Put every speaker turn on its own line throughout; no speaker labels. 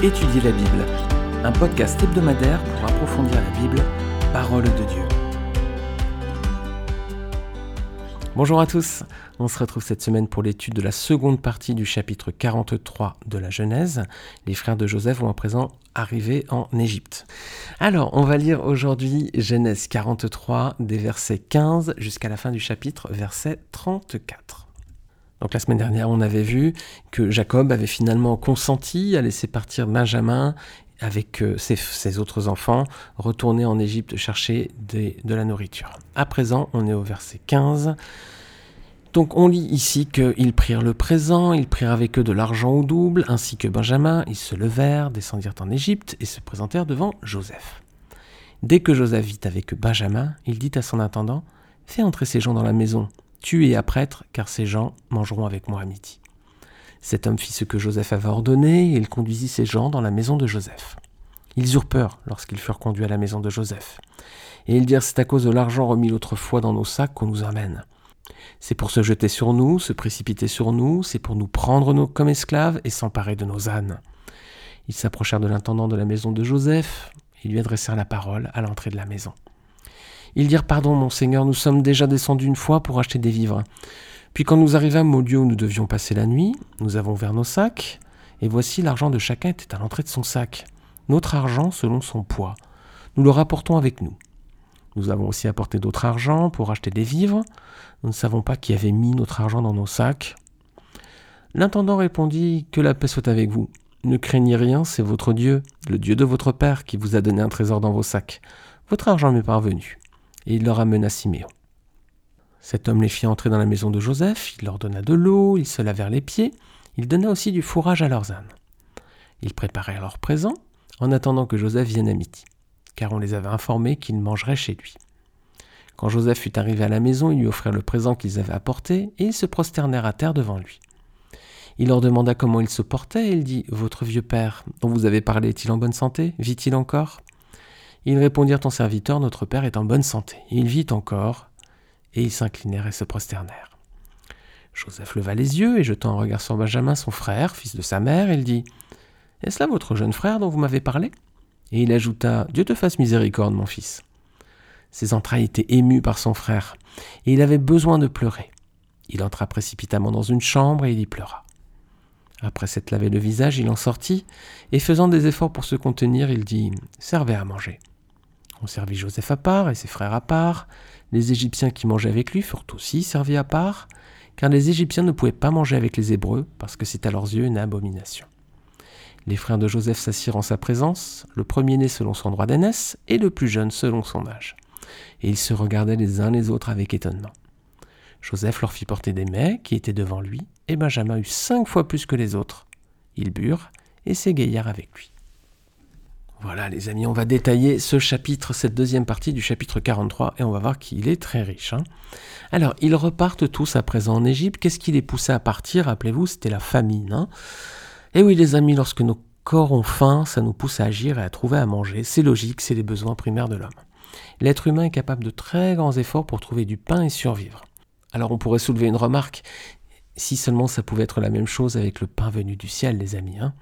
Étudier la Bible, un podcast hebdomadaire pour approfondir la Bible, parole de Dieu. Bonjour à tous, on se retrouve cette semaine pour l'étude de la seconde partie du chapitre 43 de la Genèse. Les frères de Joseph vont à présent arriver en Égypte. Alors, on va lire aujourd'hui Genèse 43 des versets 15 jusqu'à la fin du chapitre, verset 34. Donc la semaine dernière, on avait vu que Jacob avait finalement consenti à laisser partir Benjamin avec euh, ses, autres enfants, retourner en Égypte chercher de la nourriture. À présent, on est au verset 15. Donc on lit ici qu'ils prirent le présent, ils prirent avec eux de l'argent au double, ainsi que Benjamin, ils se levèrent, descendirent en Égypte et se présentèrent devant Joseph. Dès que Joseph vit avec Benjamin, il dit à son intendant, Fais entrer ces gens dans la maison, tu es à prêtre, car ces gens mangeront avec moi à midi. Cet homme fit ce que Joseph avait ordonné, et il conduisit ces gens dans la maison de Joseph. Ils eurent peur lorsqu'ils furent conduits à la maison de Joseph. Et ils dirent, c'est à cause de l'argent remis l'autre fois dans nos sacs qu'on nous emmène. C'est pour se jeter sur nous, se précipiter sur nous, c'est pour nous prendre comme esclaves et s'emparer de nos ânes. Ils s'approchèrent de l'intendant de la maison de Joseph, et lui adressèrent la parole à l'entrée de la maison. Ils dirent Pardon, mon Seigneur, nous sommes déjà descendus une fois pour acheter des vivres. Puis quand nous arrivâmes au lieu où nous devions passer la nuit, nous avons ouvert nos sacs, et voici l'argent de chacun était à l'entrée de son sac, notre argent selon son poids. Nous le rapportons avec nous. Nous avons aussi apporté d'autres argent pour acheter des vivres. Nous ne savons pas qui avait mis notre argent dans nos sacs. L'intendant répondit Que la paix soit avec vous. Ne craignez rien, c'est votre Dieu, le Dieu de votre Père, qui vous a donné un trésor dans vos sacs. Votre argent m'est parvenu et il leur amena Siméon. Cet homme les fit entrer dans la maison de Joseph, il leur donna de l'eau, ils se lavèrent les pieds, il donna aussi du fourrage à leurs ânes. Ils préparèrent leurs présents en attendant que Joseph vienne à midi, car on les avait informés qu'ils mangeraient chez lui. Quand Joseph fut arrivé à la maison, ils lui offrirent le présent qu'ils avaient apporté, et ils se prosternèrent à terre devant lui. Il leur demanda comment il se portait, et il dit Votre vieux père, dont vous avez parlé, est-il en bonne santé? Vit-il encore? Ils répondirent Ton serviteur, notre père, est en bonne santé. Il vit encore. Et ils s'inclinèrent et se prosternèrent. Joseph leva les yeux et jetant un regard sur Benjamin, son frère, fils de sa mère, il dit Est-ce là votre jeune frère dont vous m'avez parlé? Et il ajouta Dieu te fasse miséricorde, mon fils. Ses entrailles étaient émues par son frère, et il avait besoin de pleurer. Il entra précipitamment dans une chambre et il y pleura. Après s'être lavé le visage, il en sortit, et faisant des efforts pour se contenir, il dit Servez à manger. On servit Joseph à part et ses frères à part. Les Égyptiens qui mangeaient avec lui furent aussi servis à part, car les Égyptiens ne pouvaient pas manger avec les Hébreux, parce que c'est à leurs yeux une abomination. Les frères de Joseph s'assirent en sa présence, le premier-né selon son droit d'aînesse, et le plus jeune selon son âge. Et ils se regardaient les uns les autres avec étonnement. Joseph leur fit porter des mets qui étaient devant lui, et Benjamin eut cinq fois plus que les autres. Ils burent et s'égayèrent avec lui. Voilà les amis, on va détailler ce chapitre, cette deuxième partie du chapitre 43, et on va voir qu'il est très riche. Hein. Alors, ils repartent tous à présent en Égypte. Qu'est-ce qui les poussait à partir Rappelez-vous, c'était la famine. Hein. et oui les amis, lorsque nos corps ont faim, ça nous pousse à agir et à trouver à manger. C'est logique, c'est les besoins primaires de l'homme. L'être humain est capable de très grands efforts pour trouver du pain et survivre. Alors on pourrait soulever une remarque, si seulement ça pouvait être la même chose avec le pain venu du ciel, les amis. Hein.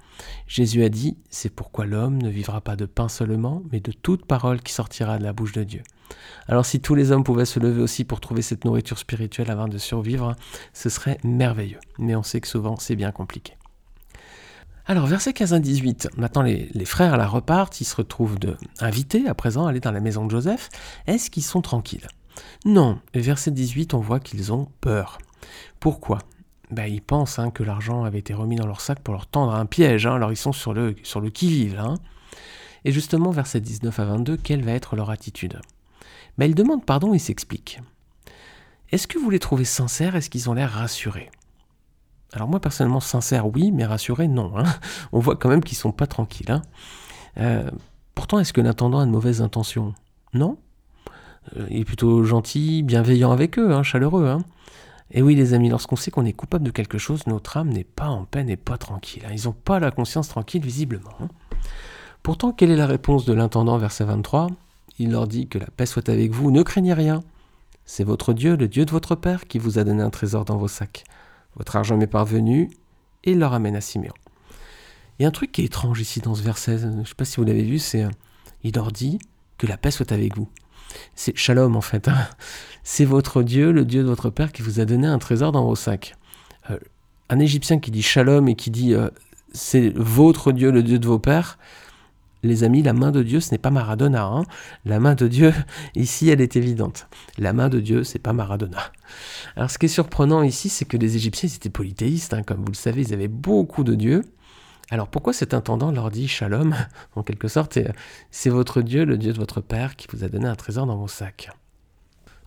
Jésus a dit, c'est pourquoi l'homme ne vivra pas de pain seulement, mais de toute parole qui sortira de la bouche de Dieu. Alors si tous les hommes pouvaient se lever aussi pour trouver cette nourriture spirituelle avant de survivre, ce serait merveilleux. Mais on sait que souvent c'est bien compliqué. Alors, verset 15 à 18, maintenant les, frères la repartent, ils se retrouvent de, invités à présent à aller dans la maison de Joseph. Est-ce qu'ils sont tranquilles? Non, verset 18, on voit qu'ils ont peur. Pourquoi? Ben, ils pensent hein, que l'argent avait été remis dans leur sac pour leur tendre un piège. Hein. alors ils sont sur le, sur qui-vive. Hein. Et justement, verset 19 à 22, quelle va être leur attitude? Ben, Ils demandent pardon et s'expliquent. Est-ce que vous les trouvez sincères? Est-ce qu'ils ont l'air rassurés? Alors moi, personnellement, sincère, oui, mais rassurés, non. On voit quand même qu'ils sont pas tranquilles. Euh, pourtant, est-ce que l'intendant a de mauvaises intentions? Non euh, Il est plutôt gentil, bienveillant avec eux, chaleureux. Et oui les amis, lorsqu'on sait qu'on est coupable de quelque chose, notre âme n'est pas en peine et pas tranquille. Hein. Ils n'ont pas la conscience tranquille visiblement. Hein. Pourtant, quelle est la réponse de l'intendant verset 23 Il leur dit que la paix soit avec vous, ne craignez rien. C'est votre Dieu, le Dieu de votre Père, qui vous a donné un trésor dans vos sacs. Votre argent m'est parvenu, et il leur amène à Siméon. Il y a un truc qui est étrange ici dans ce verset, je ne sais pas si vous l'avez vu, c'est euh, il leur dit que la paix soit avec vous. C'est shalom en fait. Hein. C'est votre Dieu, le Dieu de votre Père, qui vous a donné un trésor dans vos sacs. Euh, un Égyptien qui dit shalom et qui dit euh, c'est votre Dieu, le Dieu de vos pères, les amis, la main de Dieu, ce n'est pas Maradona. Hein. La main de Dieu, ici, elle est évidente. La main de Dieu, c'est pas Maradona. Alors, ce qui est surprenant ici, c'est que les Égyptiens, étaient polythéistes. Hein. Comme vous le savez, ils avaient beaucoup de dieux. Alors, pourquoi cet intendant leur dit Shalom En quelque sorte, c'est votre Dieu, le Dieu de votre Père, qui vous a donné un trésor dans vos sacs.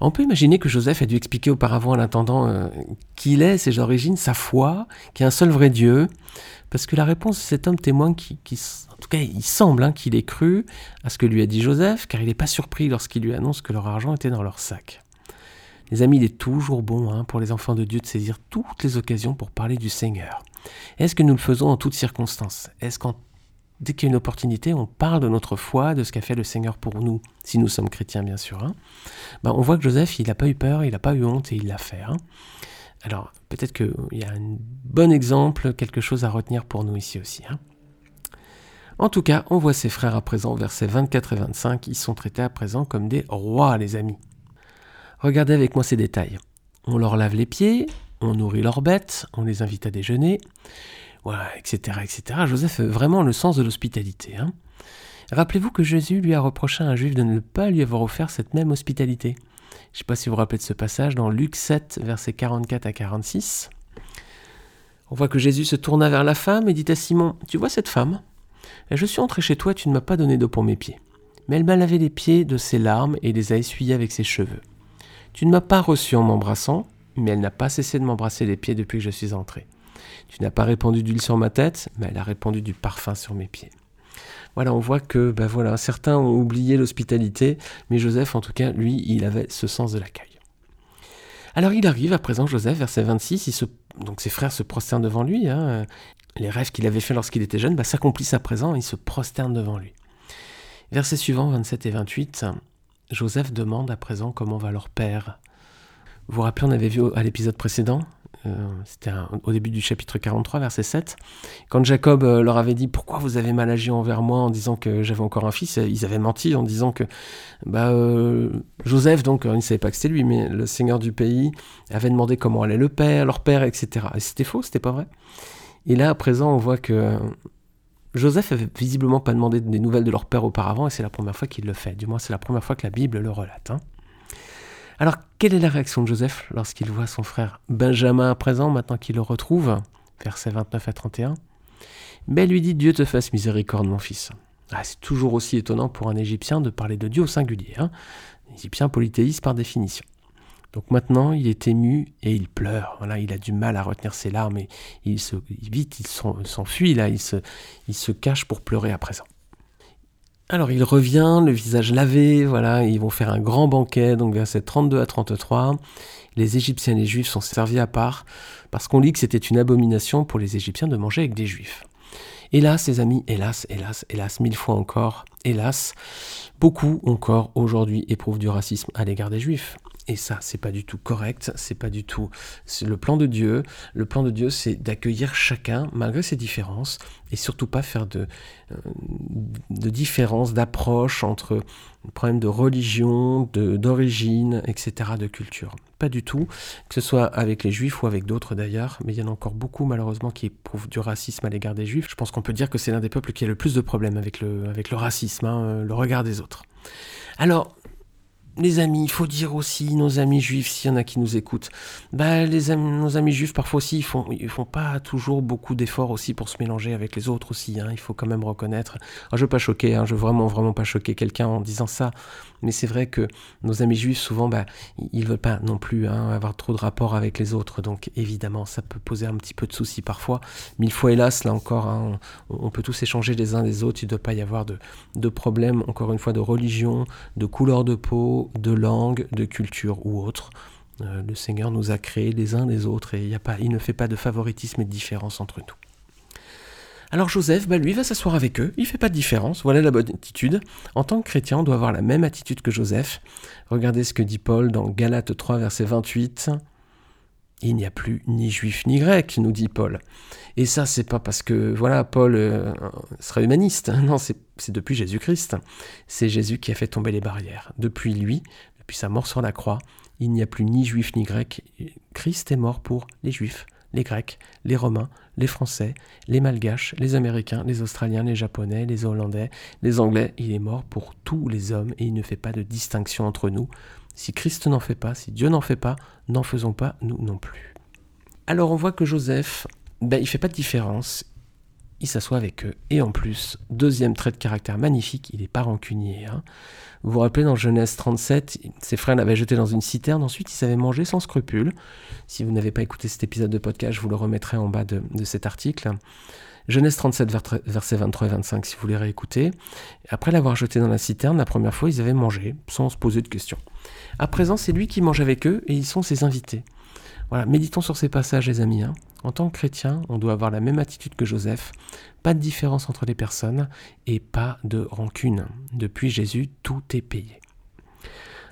On peut imaginer que Joseph a dû expliquer auparavant à l'intendant euh, qui il est, ses origines, sa foi, qu'il y a un seul vrai Dieu, parce que la réponse de cet homme témoigne qui, en tout cas, il semble hein, qu'il ait cru à ce que lui a dit Joseph, car il n'est pas surpris lorsqu'il lui annonce que leur argent était dans leur sac. Les amis, il est toujours bon hein, pour les enfants de Dieu de saisir toutes les occasions pour parler du Seigneur. Est-ce que nous le faisons en toutes circonstances? Est-ce qu'en dès qu'il y a une opportunité, on parle de notre foi, de ce qu'a fait le Seigneur pour nous, si nous sommes chrétiens bien sûr. Hein? Ben, on voit que Joseph, il n'a pas eu peur, il n'a pas eu honte et il l'a fait. Hein. Alors peut-être qu'il y a un bon exemple, quelque chose à retenir pour nous ici aussi. Hein. En tout cas, on voit ses frères à présent, versets 24 et 25, ils sont traités à présent comme des rois, les amis. Regardez avec moi ces détails. On leur lave les pieds, on nourrit leurs bêtes, on les invite à déjeuner etc., etc. Joseph vraiment le sens de l'hospitalité. Hein. Rappelez-vous que Jésus lui a reproché à un juif de ne pas lui avoir offert cette même hospitalité. Je ne sais pas si vous vous rappelez de ce passage dans Luc 7, versets 44 à 46. On voit que Jésus se tourna vers la femme et dit à Simon, Tu vois cette femme? Je suis entré chez toi, tu ne m'as pas donné d'eau pour mes pieds. Mais elle m'a lavé les pieds de ses larmes et les a essuyés avec ses cheveux. Tu ne m'as pas reçu en m'embrassant, mais elle n'a pas cessé de m'embrasser les pieds depuis que je suis entré. Tu n'as pas répandu d'huile sur ma tête, mais elle a répandu du parfum sur mes pieds. Voilà, on voit que ben voilà, certains ont oublié l'hospitalité, mais Joseph, en tout cas, lui, il avait ce sens de l'accueil. Alors il arrive à présent, Joseph, verset 26, il se, donc ses frères se prosternent devant lui. Hein. les rêves qu'il avait faits lorsqu'il était jeune ben, s'accomplissent à présent, il se prosterne devant lui. Verset suivant, 27 et 28, Joseph demande à présent comment va leur père. Vous vous rappelez, on avait vu à l'épisode précédent, euh, c'était au début du chapitre 43, verset 7. Quand Jacob euh, leur avait dit pourquoi vous avez mal agi envers moi en disant que j'avais encore un fils, ils avaient menti en disant que bah, euh, Joseph, donc ils ne savaient pas que c'était lui, mais le seigneur du pays avait demandé comment allait le père, leur père, etc. Et c'était faux, c'était pas vrai. Et là, à présent, on voit que Joseph avait visiblement pas demandé des nouvelles de leur père auparavant, et c'est la première fois qu'il le fait. Du moins, c'est la première fois que la Bible le relate. Hein. Alors, quelle est la réaction de Joseph lorsqu'il voit son frère Benjamin à présent, maintenant qu'il le retrouve Versets 29 à 31. Mais lui dit Dieu te fasse miséricorde, mon fils. Ah, c'est toujours aussi étonnant pour un Égyptien de parler de Dieu au singulier. Hein Égyptien polythéiste par définition. Donc maintenant, il est ému et il pleure. Il a du mal à retenir ses larmes et il se, vite, il s'enfuit là, il se cache pour pleurer à présent. Alors il revient, le visage lavé, voilà, ils vont faire un grand banquet, donc verset 32 à 33. Les Égyptiens et les Juifs sont servis à part, parce qu'on lit que c'était une abomination pour les Égyptiens de manger avec des Juifs. Hélas, les amis, hélas, hélas, hélas, mille fois encore, hélas, beaucoup encore aujourd'hui éprouvent du racisme à l'égard des Juifs. Et ça, c'est pas du tout correct, c'est pas du tout le plan de Dieu. Le plan de Dieu, c'est d'accueillir chacun malgré ses différences et surtout pas faire de, euh, de différences d'approche entre problèmes de religion, d'origine, etc., de culture. Pas du tout, que ce soit avec les juifs ou avec d'autres d'ailleurs, mais il y en a encore beaucoup malheureusement qui éprouvent du racisme à l'égard des juifs. Je pense qu'on peut dire que c'est l'un des peuples qui a le plus de problèmes avec le racisme, hein, le regard des autres. Alors, les amis, il faut dire aussi, nos amis juifs, s'il y en a qui nous écoutent, bah, les nos amis juifs, parfois aussi, ils font, ils font pas toujours beaucoup d'efforts aussi pour se mélanger avec les autres aussi. Hein, il faut quand même reconnaître. je veux pas choquer, hein, je veux vraiment, vraiment pas choquer quelqu'un en disant ça, mais c'est vrai que nos amis juifs, souvent, bah, ils veulent pas non plus hein, avoir trop de rapports avec les autres. Donc, évidemment, ça peut poser un petit peu de soucis parfois. Mille fois, hélas, là encore, on, on, peut tous échanger les uns les autres. Il ne doit pas y avoir de, de problème, encore une fois, de religion, de couleur de peau, de langue, de culture ou autre. Euh, le Seigneur nous a créés les uns les autres et il ne fait pas de favoritisme et de différence entre nous. Alors Joseph, bah lui, va s'asseoir avec eux, il fait pas de différence, voilà la bonne attitude. En tant que chrétien, on doit avoir la même attitude que Joseph. Regardez ce que dit Paul dans Galates 3, verset 28. Il n'y a plus ni juif ni grec, nous dit Paul. Et ça, c'est pas parce que voilà, Paul euh, serait humaniste. Non, c'est depuis Jésus-Christ. C'est Jésus qui a fait tomber les barrières. Depuis lui, depuis sa mort sur la croix, il n'y a plus ni juif ni grec. Christ est mort pour les juifs, les grecs, les romains, les français, les malgaches, les américains, les australiens, les japonais, les hollandais, les anglais. Il est mort pour tous les hommes et il ne fait pas de distinction entre nous. Si Christ n'en fait pas, si Dieu n'en fait pas, n'en faisons pas nous non plus. Alors on voit que Joseph, ben, il fait pas de différence. Il s'assoit avec eux. Et en plus, deuxième trait de caractère magnifique, il n'est pas rancunier. Hein. Vous vous rappelez, dans Genèse 37, ses frères l'avaient jeté dans une citerne. Ensuite, ils avaient mangé sans scrupule. Si vous n'avez pas écouté cet épisode de podcast, je vous le remettrai en bas de, cet article. Genèse 37, versets 23 et 25, si vous voulez réécouter. Après l'avoir jeté dans la citerne, la première fois, ils avaient mangé, sans se poser de questions. À présent, c'est lui qui mange avec eux et ils sont ses invités. Voilà, méditons sur ces passages, les amis. Hein. En tant que chrétien, on doit avoir la même attitude que Joseph. Pas de différence entre les personnes et pas de rancune. Depuis Jésus, tout est payé.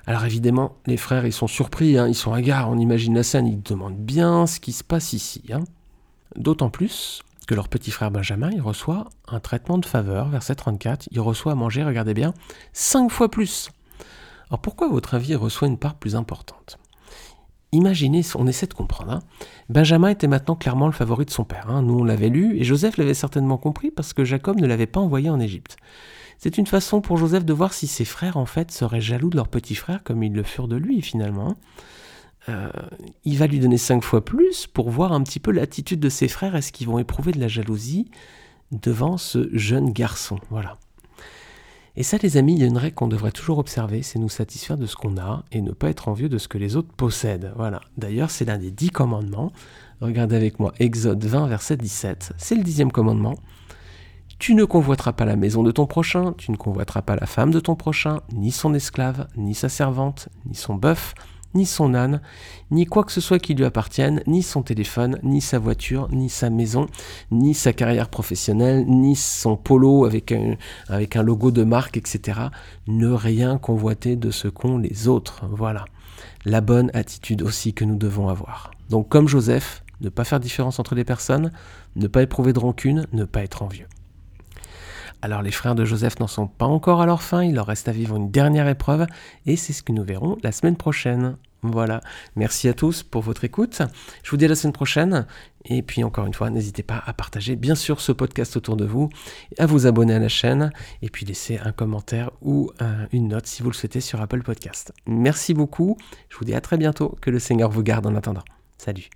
Alors évidemment, les frères, ils sont surpris, hein. ils sont hagards, on imagine la scène, ils demandent bien ce qui se passe ici. Hein. D'autant plus leur petit frère Benjamin, il reçoit un traitement de faveur, verset 34, il reçoit à manger, regardez bien, cinq fois plus. Alors pourquoi, votre avis, il reçoit une part plus importante? Imaginez, on essaie de comprendre. Hein. Benjamin était maintenant clairement le favori de son père. Hein. Nous, on l'avait lu, et Joseph l'avait certainement compris parce que Jacob ne l'avait pas envoyé en Égypte. C'est une façon pour Joseph de voir si ses frères, en fait, seraient jaloux de leur petit frère comme ils le furent de lui, finalement. Euh, il va lui donner cinq fois plus pour voir un petit peu l'attitude de ses frères. Est-ce qu'ils vont éprouver de la jalousie devant ce jeune garçon? Voilà. Et ça, les amis, il y a une règle qu'on devrait toujours observer, c'est nous satisfaire de ce qu'on a et ne pas être envieux de ce que les autres possèdent. Voilà. D'ailleurs, c'est l'un des dix commandements. Regardez avec moi Exode 20, verset 17. C'est le dixième commandement. Tu ne convoiteras pas la maison de ton prochain, tu ne convoiteras pas la femme de ton prochain, ni son esclave, ni sa servante, ni son bœuf, ni son âne, ni quoi que ce soit qui lui appartienne, ni son téléphone, ni sa voiture, ni sa maison, ni sa carrière professionnelle, ni son polo avec un, avec un logo de marque, etc. Ne rien convoiter de ce qu'ont les autres. Voilà. La bonne attitude aussi que nous devons avoir. Donc comme Joseph, ne pas faire différence entre les personnes, ne pas éprouver de rancune, ne pas être envieux. Alors les frères de Joseph n'en sont pas encore à leur fin, il leur reste à vivre une dernière épreuve, et c'est ce que nous verrons la semaine prochaine. Voilà, merci à tous pour votre écoute. Je vous dis à la semaine prochaine. Et puis encore une fois, n'hésitez pas à partager bien sûr ce podcast autour de vous, à vous abonner à la chaîne et puis laisser un commentaire ou une note si vous le souhaitez sur Apple Podcast. Merci beaucoup. Je vous dis à très bientôt. Que le Seigneur vous garde en attendant. Salut.